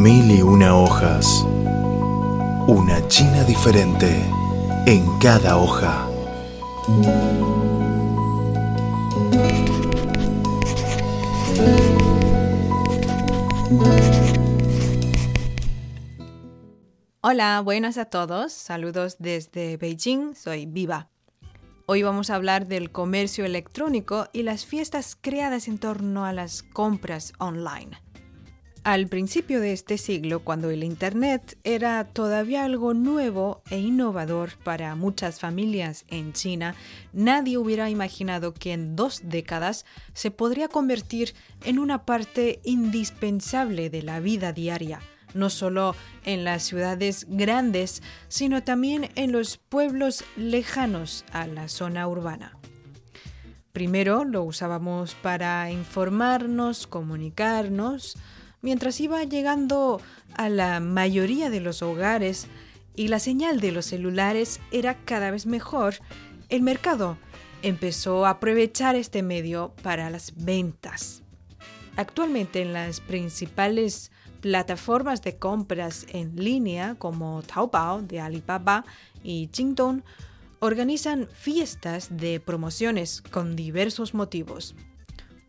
Mil y una hojas. Una China diferente en cada hoja. Hola, buenas a todos. Saludos desde Beijing. Soy Viva. Hoy vamos a hablar del comercio electrónico y las fiestas creadas en torno a las compras online. Al principio de este siglo, cuando el Internet era todavía algo nuevo e innovador para muchas familias en China, nadie hubiera imaginado que en dos décadas se podría convertir en una parte indispensable de la vida diaria, no solo en las ciudades grandes, sino también en los pueblos lejanos a la zona urbana. Primero lo usábamos para informarnos, comunicarnos, mientras iba llegando a la mayoría de los hogares y la señal de los celulares era cada vez mejor, el mercado empezó a aprovechar este medio para las ventas. Actualmente en las principales plataformas de compras en línea como Taobao de Alibaba y Jingdong organizan fiestas de promociones con diversos motivos.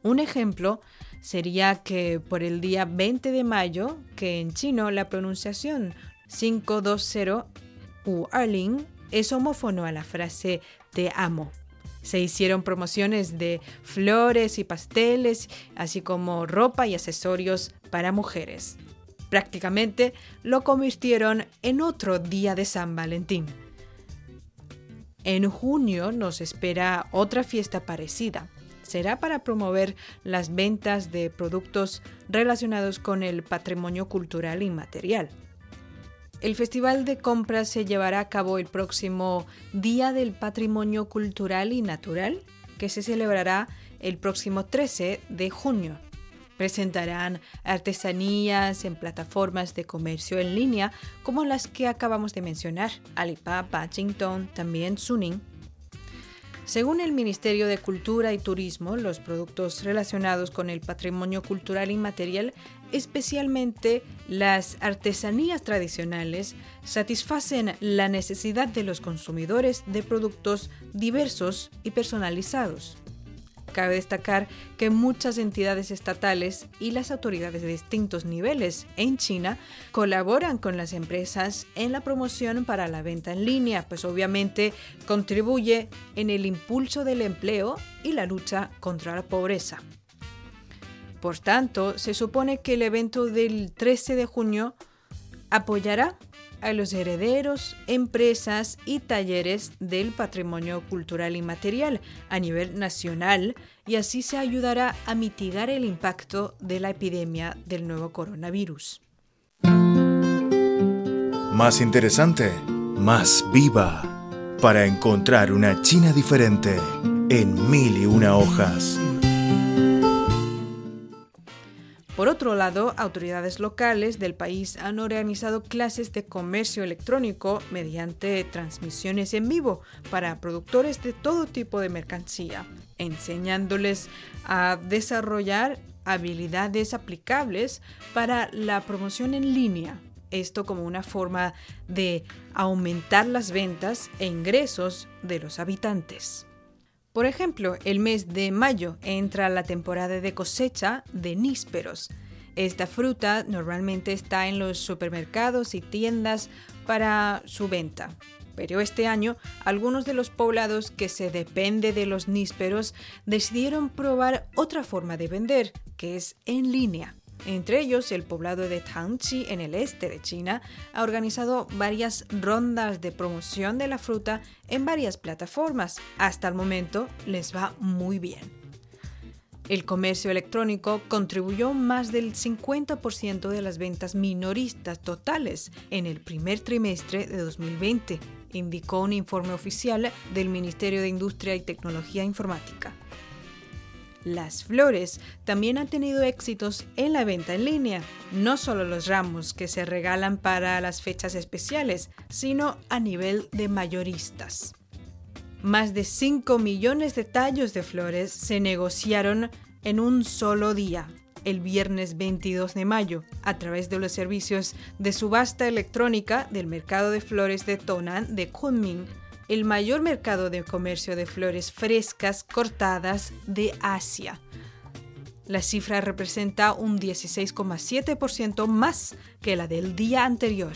Un ejemplo sería que por el día 20 de mayo, que en chino la pronunciación 520 u Erling es homófono a la frase te amo. Se hicieron promociones de flores y pasteles, así como ropa y accesorios para mujeres. Prácticamente lo convirtieron en otro día de San Valentín. En junio nos espera otra fiesta parecida será para promover las ventas de productos relacionados con el patrimonio cultural inmaterial. El Festival de Compras se llevará a cabo el próximo Día del Patrimonio Cultural y Natural, que se celebrará el próximo 13 de junio. Presentarán artesanías en plataformas de comercio en línea como las que acabamos de mencionar, Alibaba, Jingdong, también Suning según el Ministerio de Cultura y Turismo, los productos relacionados con el patrimonio cultural inmaterial, especialmente las artesanías tradicionales, satisfacen la necesidad de los consumidores de productos diversos y personalizados. Cabe destacar que muchas entidades estatales y las autoridades de distintos niveles en China colaboran con las empresas en la promoción para la venta en línea, pues obviamente contribuye en el impulso del empleo y la lucha contra la pobreza. Por tanto, se supone que el evento del 13 de junio apoyará a los herederos, empresas y talleres del patrimonio cultural y material a nivel nacional y así se ayudará a mitigar el impacto de la epidemia del nuevo coronavirus. Más interesante, más viva, para encontrar una China diferente en mil y una hojas. Por otro lado, autoridades locales del país han organizado clases de comercio electrónico mediante transmisiones en vivo para productores de todo tipo de mercancía, enseñándoles a desarrollar habilidades aplicables para la promoción en línea. Esto como una forma de aumentar las ventas e ingresos de los habitantes. Por ejemplo, el mes de mayo entra la temporada de cosecha de nísperos. Esta fruta normalmente está en los supermercados y tiendas para su venta. Pero este año, algunos de los poblados que se depende de los nísperos decidieron probar otra forma de vender, que es en línea. Entre ellos, el poblado de Tangchi, en el este de China, ha organizado varias rondas de promoción de la fruta en varias plataformas. Hasta el momento les va muy bien. El comercio electrónico contribuyó más del 50% de las ventas minoristas totales en el primer trimestre de 2020, indicó un informe oficial del Ministerio de Industria y Tecnología Informática. Las flores también han tenido éxitos en la venta en línea, no solo los ramos que se regalan para las fechas especiales, sino a nivel de mayoristas. Más de 5 millones de tallos de flores se negociaron en un solo día. el viernes 22 de mayo a través de los servicios de subasta electrónica del mercado de flores de Tonan de Kunming, el mayor mercado de comercio de flores frescas cortadas de Asia. La cifra representa un 16,7% más que la del día anterior.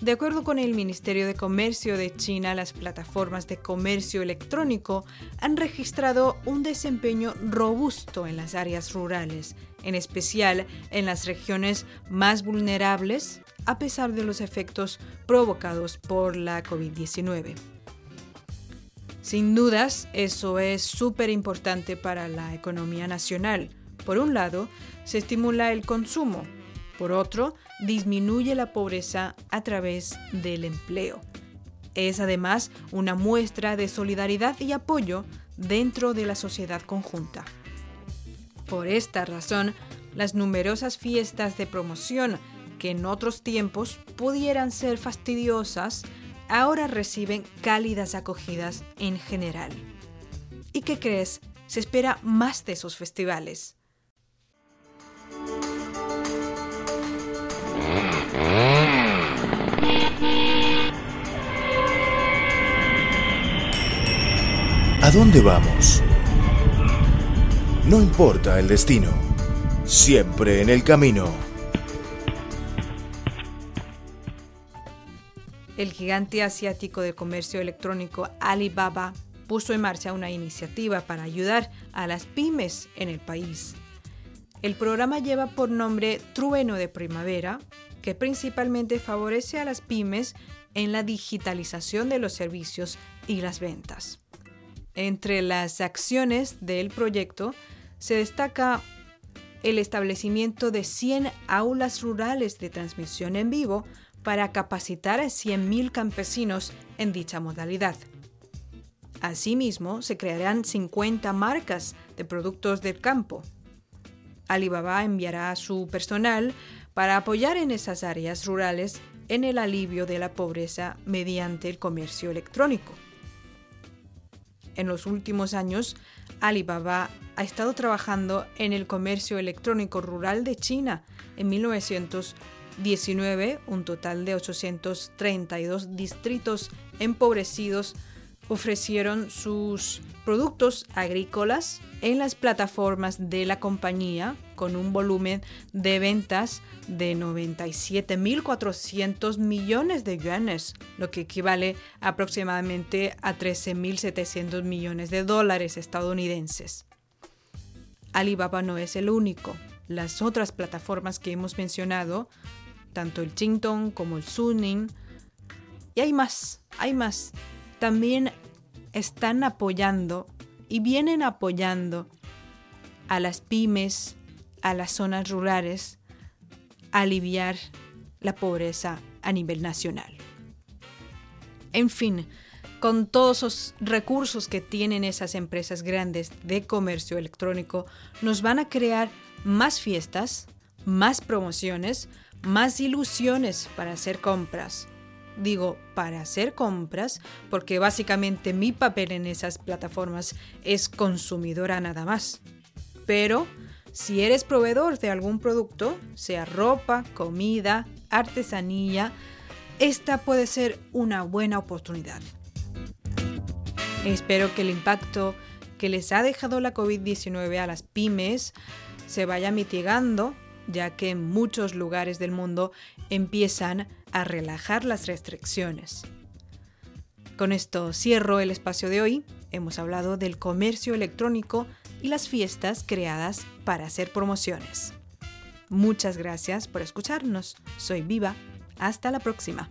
De acuerdo con el Ministerio de Comercio de China, las plataformas de comercio electrónico han registrado un desempeño robusto en las áreas rurales, en especial en las regiones más vulnerables, a pesar de los efectos provocados por la COVID-19. Sin dudas, eso es súper importante para la economía nacional. Por un lado, se estimula el consumo. Por otro, disminuye la pobreza a través del empleo. Es además una muestra de solidaridad y apoyo dentro de la sociedad conjunta. Por esta razón, las numerosas fiestas de promoción que en otros tiempos pudieran ser fastidiosas, ahora reciben cálidas acogidas en general. ¿Y qué crees? Se espera más de esos festivales. ¿A dónde vamos? No importa el destino, siempre en el camino. El gigante asiático de comercio electrónico Alibaba puso en marcha una iniciativa para ayudar a las pymes en el país. El programa lleva por nombre Trueno de Primavera, que principalmente favorece a las pymes en la digitalización de los servicios y las ventas. Entre las acciones del proyecto se destaca el establecimiento de 100 aulas rurales de transmisión en vivo para capacitar a 100.000 campesinos en dicha modalidad. Asimismo, se crearán 50 marcas de productos del campo. Alibaba enviará a su personal para apoyar en esas áreas rurales en el alivio de la pobreza mediante el comercio electrónico. En los últimos años, Alibaba ha estado trabajando en el comercio electrónico rural de China. En 1919, un total de 832 distritos empobrecidos ofrecieron sus productos agrícolas en las plataformas de la compañía con un volumen de ventas de 97.400 millones de yuanes, lo que equivale aproximadamente a 13.700 millones de dólares estadounidenses. Alibaba no es el único. Las otras plataformas que hemos mencionado, tanto el Jingdong como el Suning, y hay más, hay más, también están apoyando y vienen apoyando a las pymes, a las zonas rurales, a aliviar la pobreza a nivel nacional. En fin, con todos los recursos que tienen esas empresas grandes de comercio electrónico, nos van a crear más fiestas, más promociones, más ilusiones para hacer compras, digo para hacer compras, porque básicamente mi papel en esas plataformas es consumidora nada más. Pero si eres proveedor de algún producto, sea ropa, comida, artesanía, esta puede ser una buena oportunidad. Espero que el impacto que les ha dejado la COVID-19 a las pymes se vaya mitigando, ya que muchos lugares del mundo empiezan a relajar las restricciones. Con esto cierro el espacio de hoy. Hemos hablado del comercio electrónico y las fiestas creadas para hacer promociones. Muchas gracias por escucharnos. Soy Viva. Hasta la próxima.